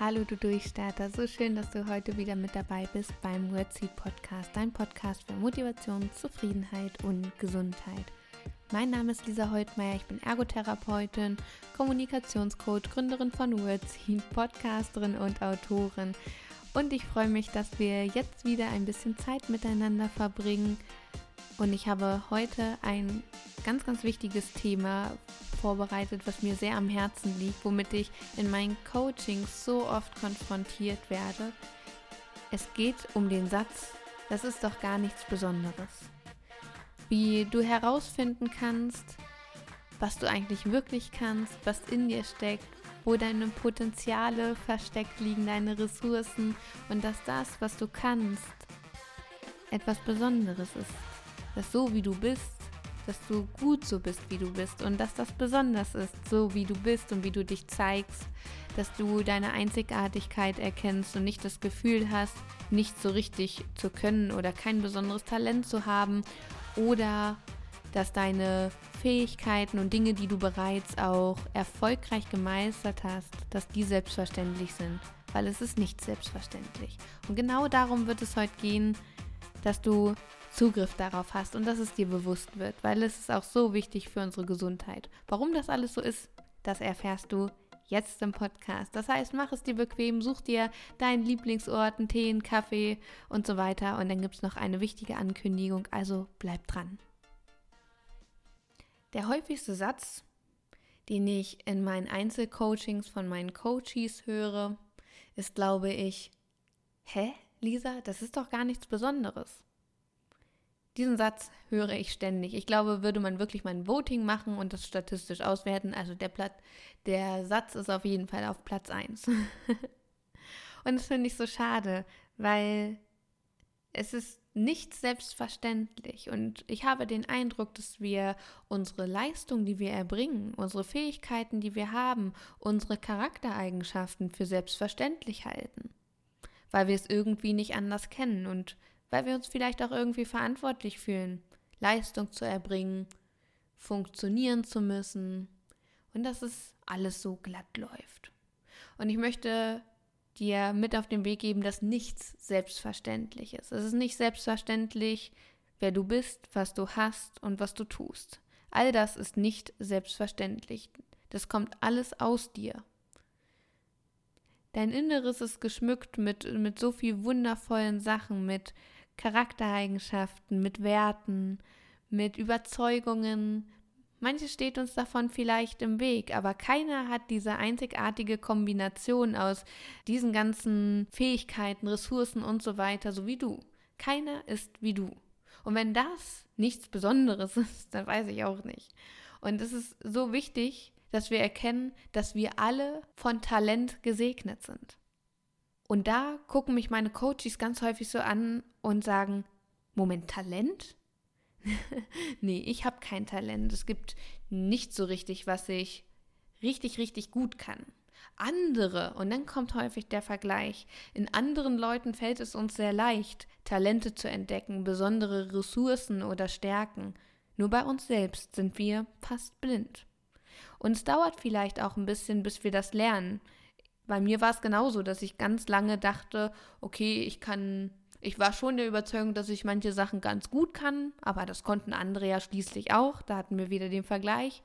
Hallo du Durchstarter, so schön, dass du heute wieder mit dabei bist beim Wordseed Podcast, dein Podcast für Motivation, Zufriedenheit und Gesundheit. Mein Name ist Lisa Heutmeier, ich bin Ergotherapeutin, Kommunikationscoach, Gründerin von Wordseed, Podcasterin und Autorin. Und ich freue mich, dass wir jetzt wieder ein bisschen Zeit miteinander verbringen. Und ich habe heute ein ganz, ganz wichtiges Thema vorbereitet, was mir sehr am Herzen liegt, womit ich in meinen Coachings so oft konfrontiert werde. Es geht um den Satz, das ist doch gar nichts Besonderes. Wie du herausfinden kannst, was du eigentlich wirklich kannst, was in dir steckt, wo deine Potenziale versteckt liegen, deine Ressourcen und dass das, was du kannst, etwas Besonderes ist. Dass so wie du bist, dass du gut so bist, wie du bist und dass das besonders ist, so wie du bist und wie du dich zeigst, dass du deine Einzigartigkeit erkennst und nicht das Gefühl hast, nicht so richtig zu können oder kein besonderes Talent zu haben oder dass deine Fähigkeiten und Dinge, die du bereits auch erfolgreich gemeistert hast, dass die selbstverständlich sind, weil es ist nicht selbstverständlich. Und genau darum wird es heute gehen, dass du Zugriff darauf hast und dass es dir bewusst wird, weil es ist auch so wichtig für unsere Gesundheit. Warum das alles so ist, das erfährst du jetzt im Podcast. Das heißt, mach es dir bequem, such dir deinen Lieblingsort, einen Tee, einen Kaffee und so weiter. Und dann gibt es noch eine wichtige Ankündigung, also bleib dran. Der häufigste Satz, den ich in meinen Einzelcoachings von meinen Coaches höre, ist, glaube ich, hä, Lisa, das ist doch gar nichts Besonderes. Diesen Satz höre ich ständig. Ich glaube, würde man wirklich mal ein Voting machen und das statistisch auswerten, also der, Platz, der Satz ist auf jeden Fall auf Platz 1. und das finde ich so schade, weil es ist nicht selbstverständlich. Und ich habe den Eindruck, dass wir unsere Leistung, die wir erbringen, unsere Fähigkeiten, die wir haben, unsere Charaktereigenschaften für selbstverständlich halten, weil wir es irgendwie nicht anders kennen und weil wir uns vielleicht auch irgendwie verantwortlich fühlen, Leistung zu erbringen, funktionieren zu müssen und dass es alles so glatt läuft. Und ich möchte dir mit auf den Weg geben, dass nichts selbstverständlich ist. Es ist nicht selbstverständlich, wer du bist, was du hast und was du tust. All das ist nicht selbstverständlich. Das kommt alles aus dir. Dein Inneres ist geschmückt mit, mit so viel wundervollen Sachen, mit Charaktereigenschaften, mit Werten, mit Überzeugungen. Manches steht uns davon vielleicht im Weg, aber keiner hat diese einzigartige Kombination aus diesen ganzen Fähigkeiten, Ressourcen und so weiter, so wie du. Keiner ist wie du. Und wenn das nichts Besonderes ist, dann weiß ich auch nicht. Und es ist so wichtig, dass wir erkennen, dass wir alle von Talent gesegnet sind. Und da gucken mich meine Coaches ganz häufig so an und sagen, Moment, Talent? nee, ich habe kein Talent. Es gibt nicht so richtig, was ich richtig, richtig gut kann. Andere, und dann kommt häufig der Vergleich, in anderen Leuten fällt es uns sehr leicht, Talente zu entdecken, besondere Ressourcen oder Stärken. Nur bei uns selbst sind wir fast blind. Und es dauert vielleicht auch ein bisschen, bis wir das lernen bei mir war es genauso, dass ich ganz lange dachte, okay, ich kann, ich war schon der Überzeugung, dass ich manche Sachen ganz gut kann, aber das konnten andere ja schließlich auch, da hatten wir wieder den Vergleich.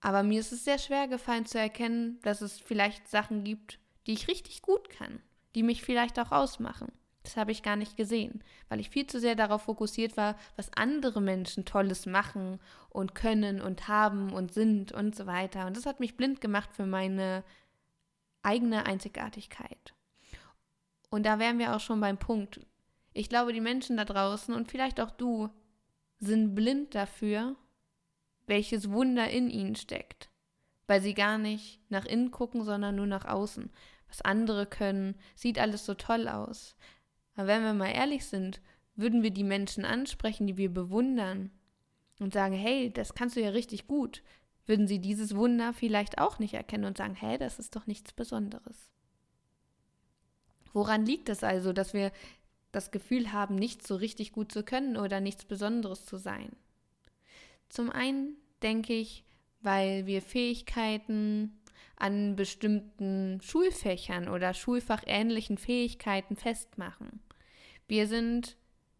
Aber mir ist es sehr schwer gefallen zu erkennen, dass es vielleicht Sachen gibt, die ich richtig gut kann, die mich vielleicht auch ausmachen. Das habe ich gar nicht gesehen, weil ich viel zu sehr darauf fokussiert war, was andere Menschen Tolles machen und können und haben und sind und so weiter. Und das hat mich blind gemacht für meine eigene Einzigartigkeit. Und da wären wir auch schon beim Punkt. Ich glaube, die Menschen da draußen und vielleicht auch du sind blind dafür, welches Wunder in ihnen steckt, weil sie gar nicht nach innen gucken, sondern nur nach außen. Was andere können, sieht alles so toll aus. Aber wenn wir mal ehrlich sind, würden wir die Menschen ansprechen, die wir bewundern und sagen, hey, das kannst du ja richtig gut, würden sie dieses Wunder vielleicht auch nicht erkennen und sagen, hä, das ist doch nichts Besonderes. Woran liegt es also, dass wir das Gefühl haben, nichts so richtig gut zu können oder nichts Besonderes zu sein? Zum einen denke ich, weil wir Fähigkeiten an bestimmten Schulfächern oder schulfachähnlichen Fähigkeiten festmachen. Wir sind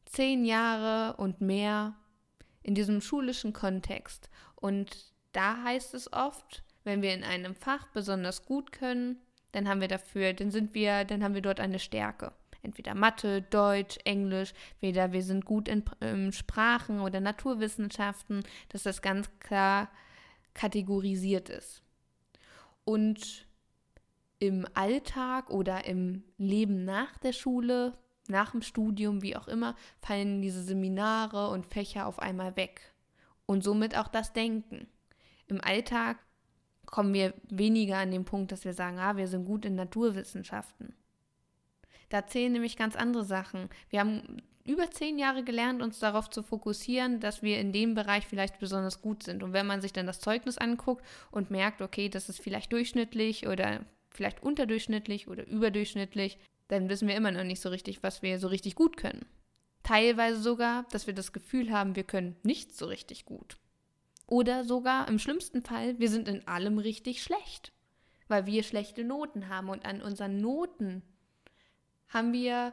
zehn Jahre und mehr in diesem schulischen Kontext und da heißt es oft, wenn wir in einem Fach besonders gut können, dann haben wir dafür, dann sind wir, dann haben wir dort eine Stärke. Entweder Mathe, Deutsch, Englisch, weder wir sind gut in, in Sprachen oder Naturwissenschaften, dass das ganz klar kategorisiert ist. Und im Alltag oder im Leben nach der Schule, nach dem Studium, wie auch immer, fallen diese Seminare und Fächer auf einmal weg. Und somit auch das Denken. Im Alltag kommen wir weniger an den Punkt, dass wir sagen, ah, wir sind gut in Naturwissenschaften. Da zählen nämlich ganz andere Sachen. Wir haben über zehn Jahre gelernt, uns darauf zu fokussieren, dass wir in dem Bereich vielleicht besonders gut sind. Und wenn man sich dann das Zeugnis anguckt und merkt, okay, das ist vielleicht durchschnittlich oder vielleicht unterdurchschnittlich oder überdurchschnittlich, dann wissen wir immer noch nicht so richtig, was wir so richtig gut können. Teilweise sogar, dass wir das Gefühl haben, wir können nichts so richtig gut. Oder sogar im schlimmsten Fall, wir sind in allem richtig schlecht, weil wir schlechte Noten haben und an unseren Noten haben wir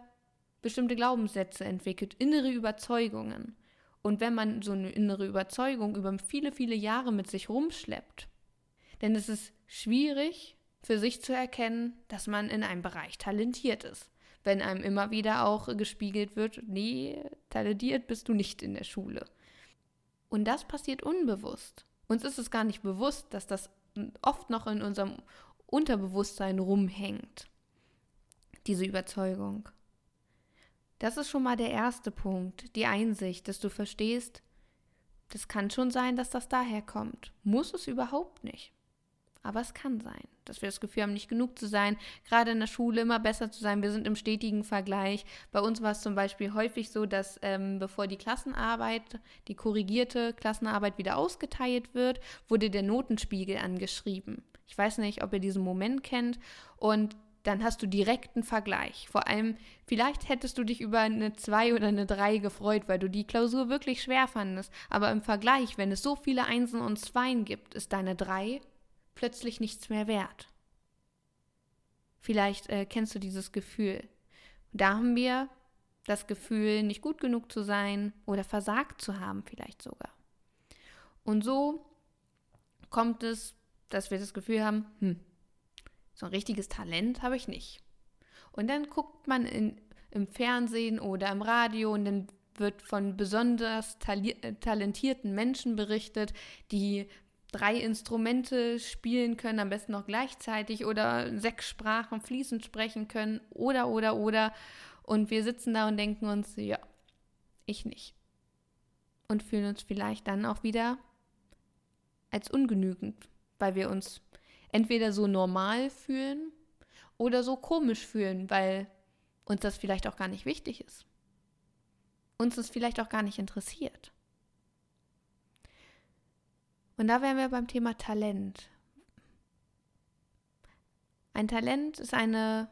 bestimmte Glaubenssätze entwickelt, innere Überzeugungen. Und wenn man so eine innere Überzeugung über viele, viele Jahre mit sich rumschleppt, dann ist es schwierig für sich zu erkennen, dass man in einem Bereich talentiert ist. Wenn einem immer wieder auch gespiegelt wird, nee, talentiert bist du nicht in der Schule. Und das passiert unbewusst. Uns ist es gar nicht bewusst, dass das oft noch in unserem Unterbewusstsein rumhängt. Diese Überzeugung. Das ist schon mal der erste Punkt, die Einsicht, dass du verstehst, das kann schon sein, dass das daher kommt. Muss es überhaupt nicht. Aber es kann sein, dass wir das Gefühl haben, nicht genug zu sein, gerade in der Schule immer besser zu sein. Wir sind im stetigen Vergleich. Bei uns war es zum Beispiel häufig so, dass ähm, bevor die Klassenarbeit, die korrigierte Klassenarbeit wieder ausgeteilt wird, wurde der Notenspiegel angeschrieben. Ich weiß nicht, ob ihr diesen Moment kennt. Und dann hast du direkten Vergleich. Vor allem, vielleicht hättest du dich über eine 2 oder eine 3 gefreut, weil du die Klausur wirklich schwer fandest. Aber im Vergleich, wenn es so viele Einsen und Zweien gibt, ist deine 3 plötzlich nichts mehr wert. Vielleicht äh, kennst du dieses Gefühl. Da haben wir das Gefühl, nicht gut genug zu sein oder versagt zu haben, vielleicht sogar. Und so kommt es, dass wir das Gefühl haben, hm, so ein richtiges Talent habe ich nicht. Und dann guckt man in, im Fernsehen oder im Radio und dann wird von besonders talentierten Menschen berichtet, die drei Instrumente spielen können, am besten noch gleichzeitig oder sechs Sprachen fließend sprechen können oder, oder, oder. Und wir sitzen da und denken uns, ja, ich nicht. Und fühlen uns vielleicht dann auch wieder als ungenügend, weil wir uns entweder so normal fühlen oder so komisch fühlen, weil uns das vielleicht auch gar nicht wichtig ist. Uns das vielleicht auch gar nicht interessiert. Und da wären wir beim Thema Talent. Ein Talent ist eine,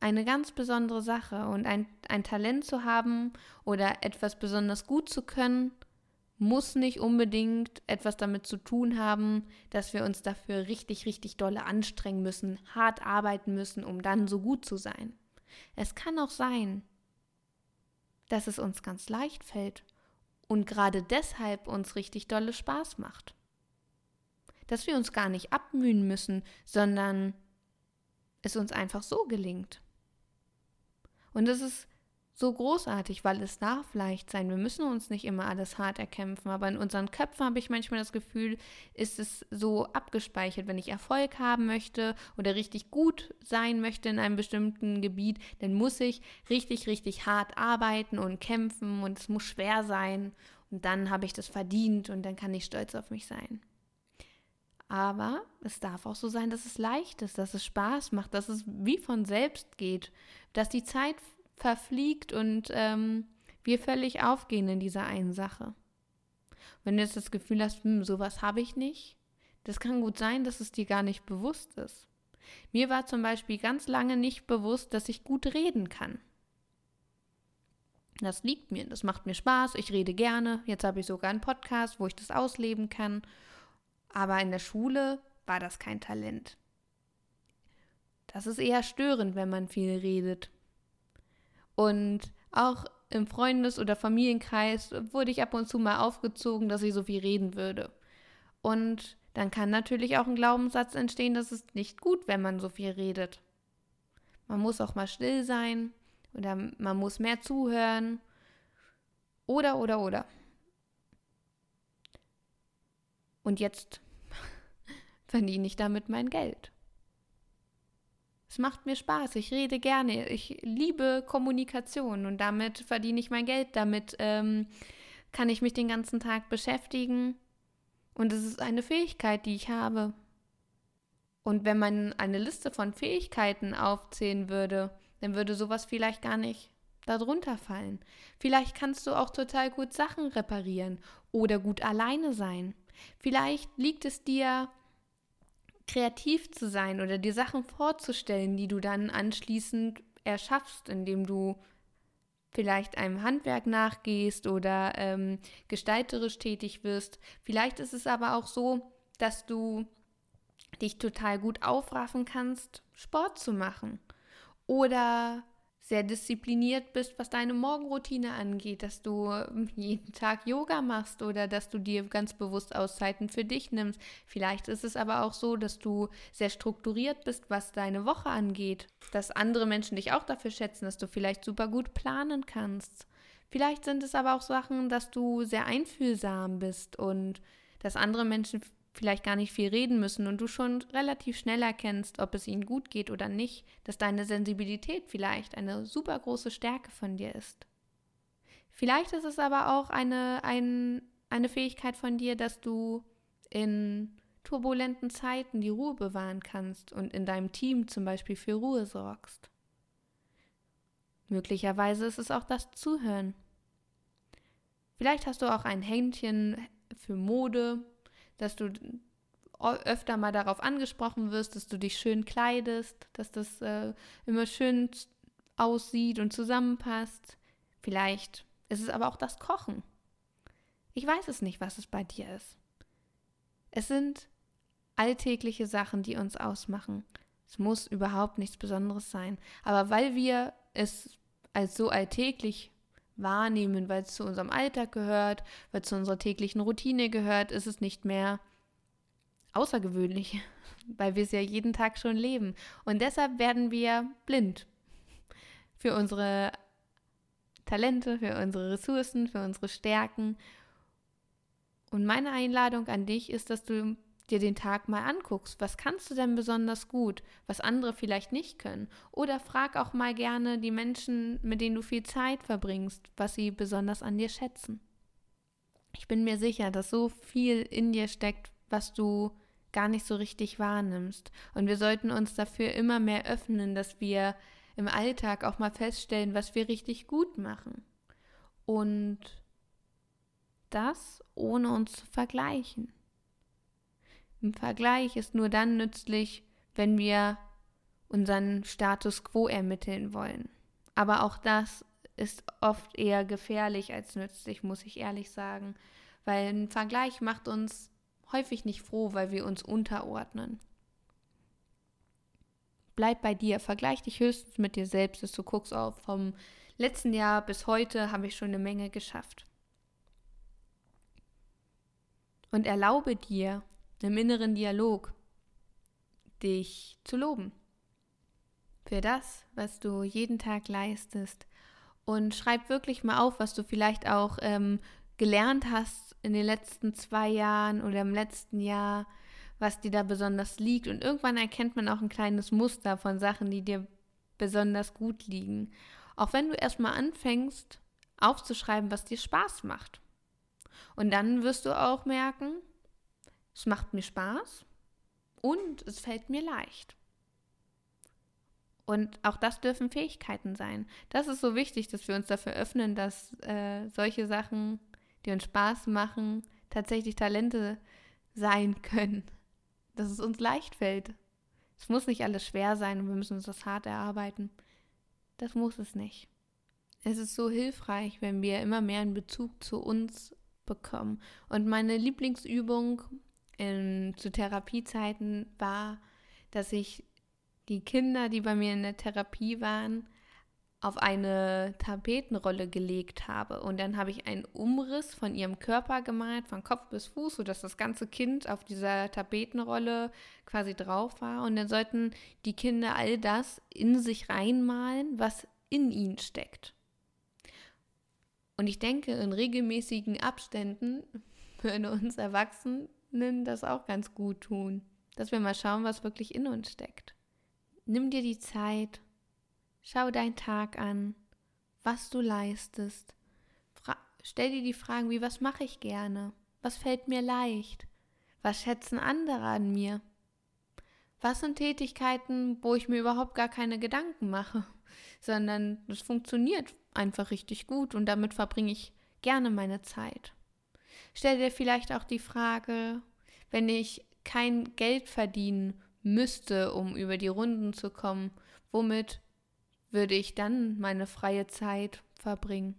eine ganz besondere Sache und ein, ein Talent zu haben oder etwas besonders gut zu können, muss nicht unbedingt etwas damit zu tun haben, dass wir uns dafür richtig, richtig dolle anstrengen müssen, hart arbeiten müssen, um dann so gut zu sein. Es kann auch sein, dass es uns ganz leicht fällt und gerade deshalb uns richtig dolle Spaß macht. Dass wir uns gar nicht abmühen müssen, sondern es uns einfach so gelingt. Und es ist so großartig, weil es darf leicht sein. Wir müssen uns nicht immer alles hart erkämpfen, aber in unseren Köpfen habe ich manchmal das Gefühl, ist es so abgespeichert, wenn ich Erfolg haben möchte oder richtig gut sein möchte in einem bestimmten Gebiet, dann muss ich richtig, richtig hart arbeiten und kämpfen und es muss schwer sein und dann habe ich das verdient und dann kann ich stolz auf mich sein. Aber es darf auch so sein, dass es leicht ist, dass es Spaß macht, dass es wie von selbst geht, dass die Zeit verfliegt und ähm, wir völlig aufgehen in dieser einen Sache. Wenn du jetzt das Gefühl hast, hm, sowas habe ich nicht, das kann gut sein, dass es dir gar nicht bewusst ist. Mir war zum Beispiel ganz lange nicht bewusst, dass ich gut reden kann. Das liegt mir, das macht mir Spaß, ich rede gerne. Jetzt habe ich sogar einen Podcast, wo ich das ausleben kann. Aber in der Schule war das kein Talent. Das ist eher störend, wenn man viel redet. Und auch im Freundes- oder Familienkreis wurde ich ab und zu mal aufgezogen, dass ich so viel reden würde. Und dann kann natürlich auch ein Glaubenssatz entstehen, dass es nicht gut, wenn man so viel redet. Man muss auch mal still sein oder man muss mehr zuhören. Oder, oder, oder. Und jetzt verdiene ich damit mein Geld. Es macht mir Spaß, ich rede gerne, ich liebe Kommunikation und damit verdiene ich mein Geld, damit ähm, kann ich mich den ganzen Tag beschäftigen und es ist eine Fähigkeit, die ich habe. Und wenn man eine Liste von Fähigkeiten aufzählen würde, dann würde sowas vielleicht gar nicht darunter fallen. Vielleicht kannst du auch total gut Sachen reparieren oder gut alleine sein. Vielleicht liegt es dir kreativ zu sein oder dir Sachen vorzustellen, die du dann anschließend erschaffst, indem du vielleicht einem Handwerk nachgehst oder ähm, gestalterisch tätig wirst. Vielleicht ist es aber auch so, dass du dich total gut aufraffen kannst, Sport zu machen oder sehr diszipliniert bist, was deine Morgenroutine angeht, dass du ähm, jeden Tag Yoga machst oder dass du dir ganz bewusst Auszeiten für dich nimmst. Vielleicht ist es aber auch so, dass du sehr strukturiert bist, was deine Woche angeht, dass andere Menschen dich auch dafür schätzen, dass du vielleicht super gut planen kannst. Vielleicht sind es aber auch Sachen, dass du sehr einfühlsam bist und dass andere Menschen vielleicht gar nicht viel reden müssen und du schon relativ schnell erkennst, ob es ihnen gut geht oder nicht, dass deine Sensibilität vielleicht eine super große Stärke von dir ist. Vielleicht ist es aber auch eine, ein, eine Fähigkeit von dir, dass du in turbulenten Zeiten die Ruhe bewahren kannst und in deinem Team zum Beispiel für Ruhe sorgst. Möglicherweise ist es auch das Zuhören. Vielleicht hast du auch ein Händchen für Mode dass du öfter mal darauf angesprochen wirst, dass du dich schön kleidest, dass das äh, immer schön aussieht und zusammenpasst. Vielleicht ist es aber auch das Kochen. Ich weiß es nicht, was es bei dir ist. Es sind alltägliche Sachen, die uns ausmachen. Es muss überhaupt nichts Besonderes sein. Aber weil wir es als so alltäglich wahrnehmen, weil es zu unserem Alltag gehört, weil es zu unserer täglichen Routine gehört, ist es nicht mehr außergewöhnlich, weil wir es ja jeden Tag schon leben. Und deshalb werden wir blind für unsere Talente, für unsere Ressourcen, für unsere Stärken. Und meine Einladung an dich ist, dass du dir den Tag mal anguckst. Was kannst du denn besonders gut, was andere vielleicht nicht können? Oder frag auch mal gerne die Menschen, mit denen du viel Zeit verbringst, was sie besonders an dir schätzen. Ich bin mir sicher, dass so viel in dir steckt, was du gar nicht so richtig wahrnimmst. Und wir sollten uns dafür immer mehr öffnen, dass wir im Alltag auch mal feststellen, was wir richtig gut machen. Und das ohne uns zu vergleichen. Ein Vergleich ist nur dann nützlich, wenn wir unseren Status quo ermitteln wollen. Aber auch das ist oft eher gefährlich als nützlich, muss ich ehrlich sagen, weil ein Vergleich macht uns häufig nicht froh, weil wir uns unterordnen. Bleib bei dir, vergleich dich höchstens mit dir selbst, dass du guckst auf, vom letzten Jahr bis heute habe ich schon eine Menge geschafft. Und erlaube dir, im inneren Dialog, dich zu loben für das, was du jeden Tag leistest. Und schreib wirklich mal auf, was du vielleicht auch ähm, gelernt hast in den letzten zwei Jahren oder im letzten Jahr, was dir da besonders liegt. Und irgendwann erkennt man auch ein kleines Muster von Sachen, die dir besonders gut liegen. Auch wenn du erstmal anfängst, aufzuschreiben, was dir Spaß macht. Und dann wirst du auch merken, es macht mir Spaß und es fällt mir leicht. Und auch das dürfen Fähigkeiten sein. Das ist so wichtig, dass wir uns dafür öffnen, dass äh, solche Sachen, die uns Spaß machen, tatsächlich Talente sein können. Dass es uns leicht fällt. Es muss nicht alles schwer sein und wir müssen uns das hart erarbeiten. Das muss es nicht. Es ist so hilfreich, wenn wir immer mehr einen Bezug zu uns bekommen. Und meine Lieblingsübung in, zu Therapiezeiten war, dass ich die Kinder, die bei mir in der Therapie waren, auf eine Tapetenrolle gelegt habe. Und dann habe ich einen Umriss von ihrem Körper gemalt, von Kopf bis Fuß, sodass das ganze Kind auf dieser Tapetenrolle quasi drauf war. Und dann sollten die Kinder all das in sich reinmalen, was in ihnen steckt. Und ich denke, in regelmäßigen Abständen würde uns Erwachsenen das auch ganz gut tun, dass wir mal schauen, was wirklich in uns steckt. Nimm dir die Zeit, schau deinen Tag an, was du leistest. Fra stell dir die Fragen wie, was mache ich gerne? Was fällt mir leicht? Was schätzen andere an mir? Was sind Tätigkeiten, wo ich mir überhaupt gar keine Gedanken mache, sondern es funktioniert einfach richtig gut und damit verbringe ich gerne meine Zeit. Stell dir vielleicht auch die Frage, wenn ich kein Geld verdienen müsste, um über die Runden zu kommen, womit würde ich dann meine freie Zeit verbringen?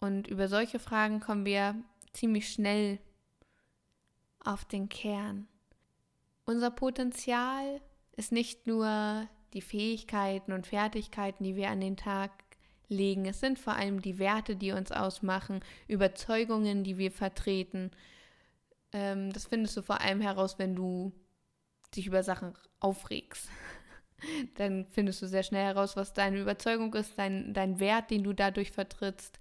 Und über solche Fragen kommen wir ziemlich schnell auf den Kern. Unser Potenzial ist nicht nur die Fähigkeiten und Fertigkeiten, die wir an den Tag legen. Es sind vor allem die Werte, die uns ausmachen, Überzeugungen, die wir vertreten. Ähm, das findest du vor allem heraus, wenn du dich über Sachen aufregst. Dann findest du sehr schnell heraus, was deine Überzeugung ist, dein, dein Wert, den du dadurch vertrittst.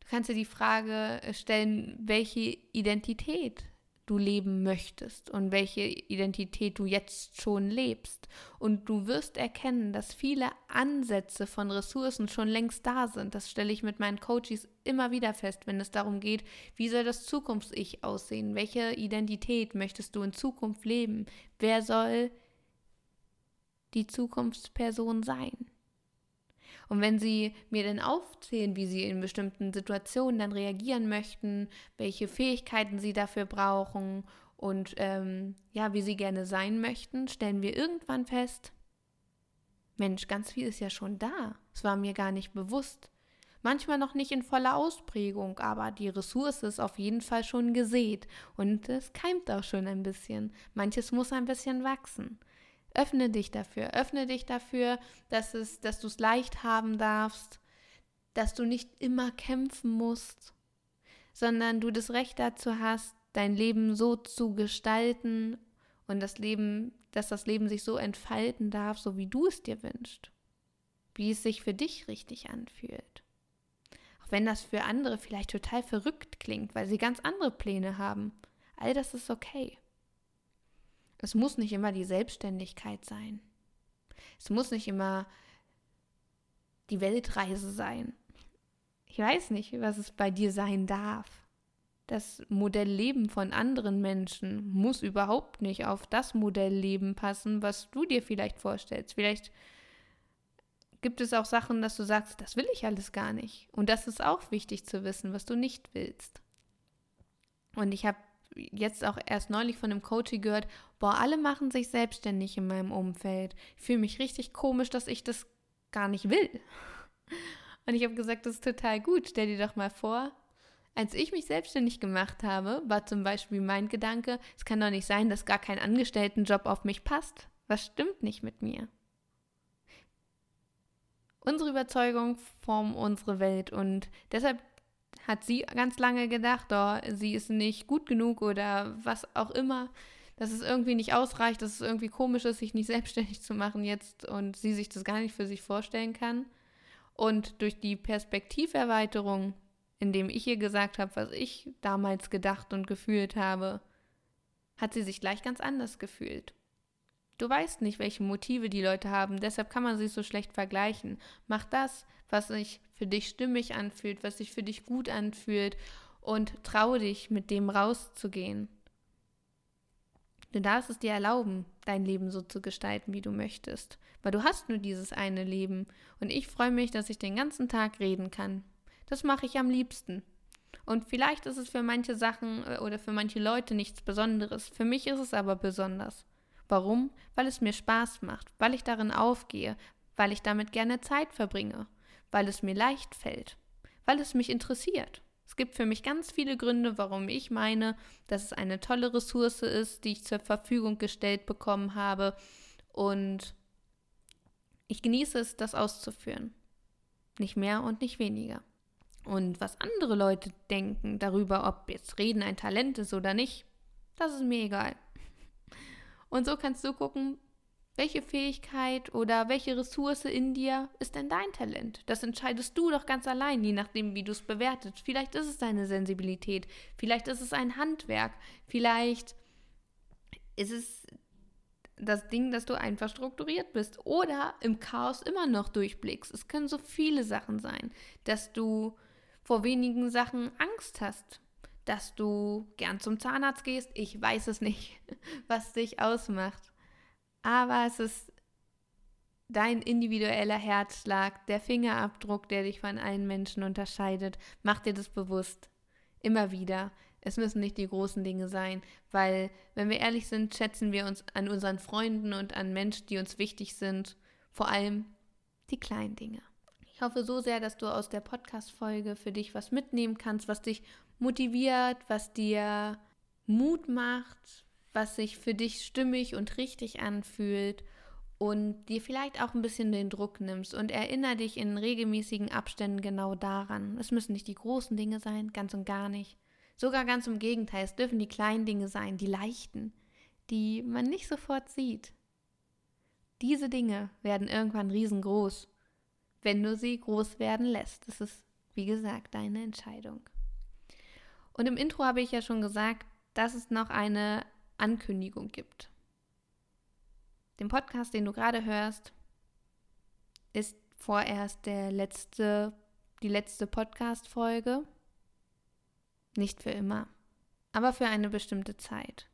Du kannst dir die Frage stellen, welche Identität du leben möchtest und welche Identität du jetzt schon lebst. Und du wirst erkennen, dass viele Ansätze von Ressourcen schon längst da sind. Das stelle ich mit meinen Coaches immer wieder fest, wenn es darum geht, wie soll das Zukunfts-Ich aussehen? Welche Identität möchtest du in Zukunft leben? Wer soll die Zukunftsperson sein? Und wenn sie mir dann aufzählen, wie sie in bestimmten Situationen dann reagieren möchten, welche Fähigkeiten sie dafür brauchen und ähm, ja, wie sie gerne sein möchten, stellen wir irgendwann fest, Mensch, ganz viel ist ja schon da. Es war mir gar nicht bewusst. Manchmal noch nicht in voller Ausprägung, aber die Ressource ist auf jeden Fall schon gesät und es keimt auch schon ein bisschen. Manches muss ein bisschen wachsen. Öffne dich dafür. Öffne dich dafür, dass, es, dass du es leicht haben darfst, dass du nicht immer kämpfen musst, sondern du das Recht dazu hast, dein Leben so zu gestalten und das Leben, dass das Leben sich so entfalten darf, so wie du es dir wünschst. Wie es sich für dich richtig anfühlt. Auch wenn das für andere vielleicht total verrückt klingt, weil sie ganz andere Pläne haben. All das ist okay. Es muss nicht immer die Selbstständigkeit sein. Es muss nicht immer die Weltreise sein. Ich weiß nicht, was es bei dir sein darf. Das Modellleben von anderen Menschen muss überhaupt nicht auf das Modellleben passen, was du dir vielleicht vorstellst. Vielleicht gibt es auch Sachen, dass du sagst, das will ich alles gar nicht. Und das ist auch wichtig zu wissen, was du nicht willst. Und ich habe jetzt auch erst neulich von einem Coach gehört, boah, alle machen sich selbstständig in meinem Umfeld. Ich fühle mich richtig komisch, dass ich das gar nicht will. Und ich habe gesagt, das ist total gut. Stell dir doch mal vor, als ich mich selbstständig gemacht habe, war zum Beispiel mein Gedanke, es kann doch nicht sein, dass gar kein Angestelltenjob auf mich passt. Was stimmt nicht mit mir? Unsere Überzeugung formt unsere Welt und deshalb hat sie ganz lange gedacht, oh, sie ist nicht gut genug oder was auch immer, dass es irgendwie nicht ausreicht, dass es irgendwie komisch ist, sich nicht selbstständig zu machen jetzt und sie sich das gar nicht für sich vorstellen kann. Und durch die Perspektiverweiterung, indem ich ihr gesagt habe, was ich damals gedacht und gefühlt habe, hat sie sich gleich ganz anders gefühlt. Du weißt nicht, welche Motive die Leute haben, deshalb kann man sich so schlecht vergleichen. Mach das, was sich für dich stimmig anfühlt, was sich für dich gut anfühlt und traue dich, mit dem rauszugehen. Du darfst es dir erlauben, dein Leben so zu gestalten, wie du möchtest, weil du hast nur dieses eine Leben und ich freue mich, dass ich den ganzen Tag reden kann. Das mache ich am liebsten. Und vielleicht ist es für manche Sachen äh, oder für manche Leute nichts Besonderes. Für mich ist es aber besonders. Warum? Weil es mir Spaß macht, weil ich darin aufgehe, weil ich damit gerne Zeit verbringe, weil es mir leicht fällt, weil es mich interessiert, Es gibt für mich ganz viele Gründe, warum ich meine, dass es eine tolle Ressource ist, die ich zur Verfügung gestellt bekommen habe. Und ich genieße es, das auszuführen. Nicht mehr und nicht weniger. Und was andere Leute denken darüber, ob jetzt Reden ein Talent ist oder nicht, das ist mir egal. Und so kannst du gucken, welche Fähigkeit oder welche Ressource in dir ist denn dein Talent? Das entscheidest du doch ganz allein, je nachdem, wie du es bewertest. Vielleicht ist es deine Sensibilität, vielleicht ist es ein Handwerk, vielleicht ist es das Ding, dass du einfach strukturiert bist oder im Chaos immer noch durchblickst. Es können so viele Sachen sein, dass du vor wenigen Sachen Angst hast, dass du gern zum Zahnarzt gehst. Ich weiß es nicht, was dich ausmacht aber es ist dein individueller Herzschlag, der Fingerabdruck, der dich von allen Menschen unterscheidet. Mach dir das bewusst. Immer wieder. Es müssen nicht die großen Dinge sein, weil, wenn wir ehrlich sind, schätzen wir uns an unseren Freunden und an Menschen, die uns wichtig sind, vor allem die kleinen Dinge. Ich hoffe so sehr, dass du aus der Podcast-Folge für dich was mitnehmen kannst, was dich motiviert, was dir Mut macht, was sich für dich stimmig und richtig anfühlt und dir vielleicht auch ein bisschen den Druck nimmst und erinnere dich in regelmäßigen Abständen genau daran. Es müssen nicht die großen Dinge sein, ganz und gar nicht. Sogar ganz im Gegenteil, es dürfen die kleinen Dinge sein, die leichten, die man nicht sofort sieht. Diese Dinge werden irgendwann riesengroß, wenn du sie groß werden lässt. Das ist, wie gesagt, deine Entscheidung. Und im Intro habe ich ja schon gesagt, dass es noch eine Ankündigung gibt. Den Podcast, den du gerade hörst, ist vorerst der letzte, die letzte Podcast-Folge. Nicht für immer, aber für eine bestimmte Zeit.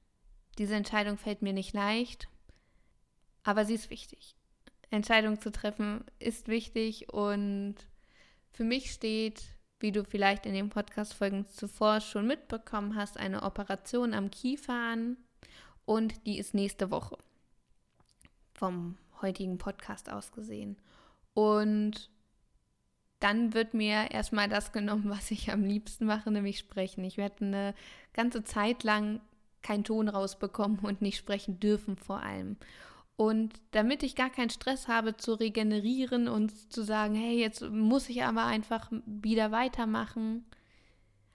Diese Entscheidung fällt mir nicht leicht, aber sie ist wichtig. Entscheidung zu treffen ist wichtig und für mich steht, wie du vielleicht in den Podcast-Folgen zuvor schon mitbekommen hast, eine Operation am Kiefer an und die ist nächste Woche vom heutigen Podcast aus gesehen. Und dann wird mir erstmal das genommen, was ich am liebsten mache, nämlich sprechen. Ich werde eine ganze Zeit lang keinen Ton rausbekommen und nicht sprechen dürfen vor allem. Und damit ich gar keinen Stress habe zu regenerieren und zu sagen, hey, jetzt muss ich aber einfach wieder weitermachen,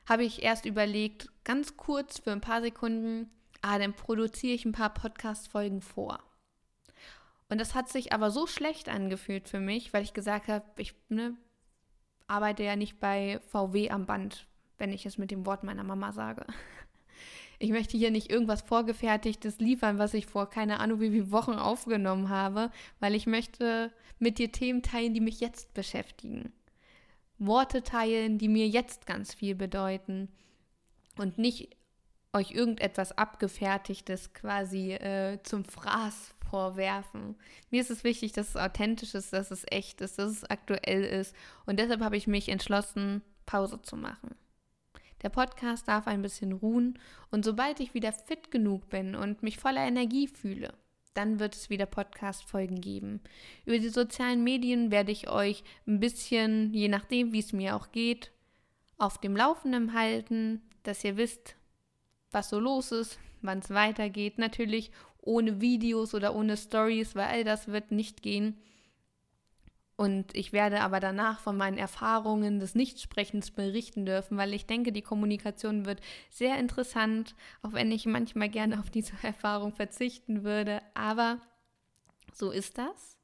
habe ich erst überlegt, ganz kurz für ein paar Sekunden, ah, dann produziere ich ein paar Podcast-Folgen vor. Und das hat sich aber so schlecht angefühlt für mich, weil ich gesagt habe, ich ne, arbeite ja nicht bei VW am Band, wenn ich es mit dem Wort meiner Mama sage. Ich möchte hier nicht irgendwas Vorgefertigtes liefern, was ich vor keine Ahnung wie vielen Wochen aufgenommen habe, weil ich möchte mit dir Themen teilen, die mich jetzt beschäftigen. Worte teilen, die mir jetzt ganz viel bedeuten und nicht euch irgendetwas Abgefertigtes quasi äh, zum Fraß vorwerfen. Mir ist es wichtig, dass es authentisch ist, dass es echt ist, dass es aktuell ist. Und deshalb habe ich mich entschlossen, Pause zu machen. Der Podcast darf ein bisschen ruhen und sobald ich wieder fit genug bin und mich voller Energie fühle, dann wird es wieder Podcast-Folgen geben. Über die sozialen Medien werde ich euch ein bisschen, je nachdem, wie es mir auch geht, auf dem Laufenden halten, dass ihr wisst, was so los ist, wann es weitergeht. Natürlich ohne Videos oder ohne Stories, weil all das wird nicht gehen. Und ich werde aber danach von meinen Erfahrungen des Nichtsprechens berichten dürfen, weil ich denke, die Kommunikation wird sehr interessant, auch wenn ich manchmal gerne auf diese Erfahrung verzichten würde. Aber so ist das.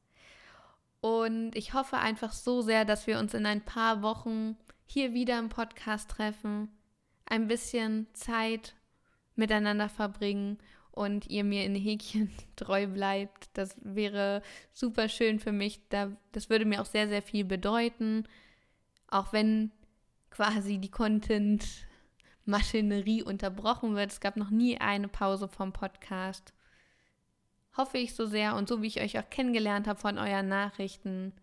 Und ich hoffe einfach so sehr, dass wir uns in ein paar Wochen hier wieder im Podcast treffen, ein bisschen Zeit miteinander verbringen und ihr mir in Häkchen treu bleibt. Das wäre super schön für mich. das würde mir auch sehr, sehr viel bedeuten. Auch wenn quasi die Content-Maschinerie unterbrochen wird. Es gab noch nie eine Pause vom Podcast. Hoffe ich so sehr und so wie ich euch auch kennengelernt habe von euren Nachrichten,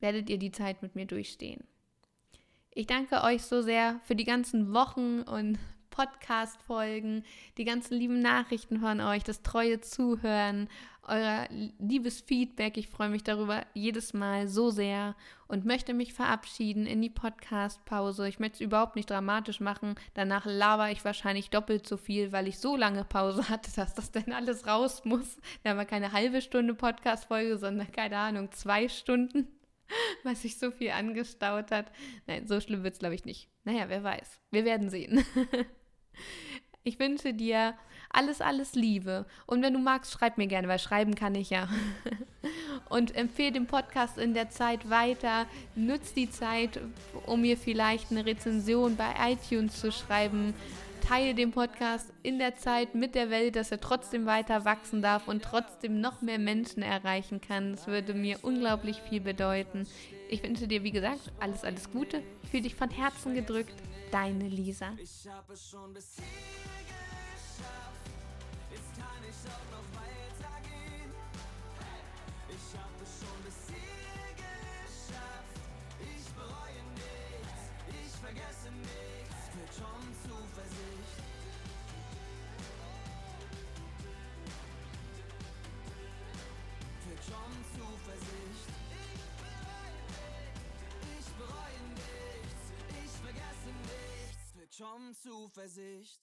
werdet ihr die Zeit mit mir durchstehen. Ich danke euch so sehr für die ganzen Wochen und Podcast-Folgen, die ganzen lieben Nachrichten von euch, das treue Zuhören, euer liebes Feedback. Ich freue mich darüber jedes Mal so sehr und möchte mich verabschieden in die Podcast-Pause. Ich möchte es überhaupt nicht dramatisch machen. Danach laber ich wahrscheinlich doppelt so viel, weil ich so lange Pause hatte, dass das dann alles raus muss. Da haben wir keine halbe Stunde Podcast-Folge, sondern keine Ahnung, zwei Stunden, weil sich so viel angestaut hat. Nein, so schlimm wird es, glaube ich, nicht. Naja, wer weiß. Wir werden sehen. Ich wünsche dir alles, alles Liebe. Und wenn du magst, schreib mir gerne, weil schreiben kann ich ja. Und empfehle den Podcast in der Zeit weiter. Nutz die Zeit, um mir vielleicht eine Rezension bei iTunes zu schreiben. Teile den Podcast in der Zeit mit der Welt, dass er trotzdem weiter wachsen darf und trotzdem noch mehr Menschen erreichen kann. Das würde mir unglaublich viel bedeuten. Ich wünsche dir, wie gesagt, alles, alles Gute. Ich fühle dich von Herzen gedrückt. Deine Lisa. Schon Zuversicht.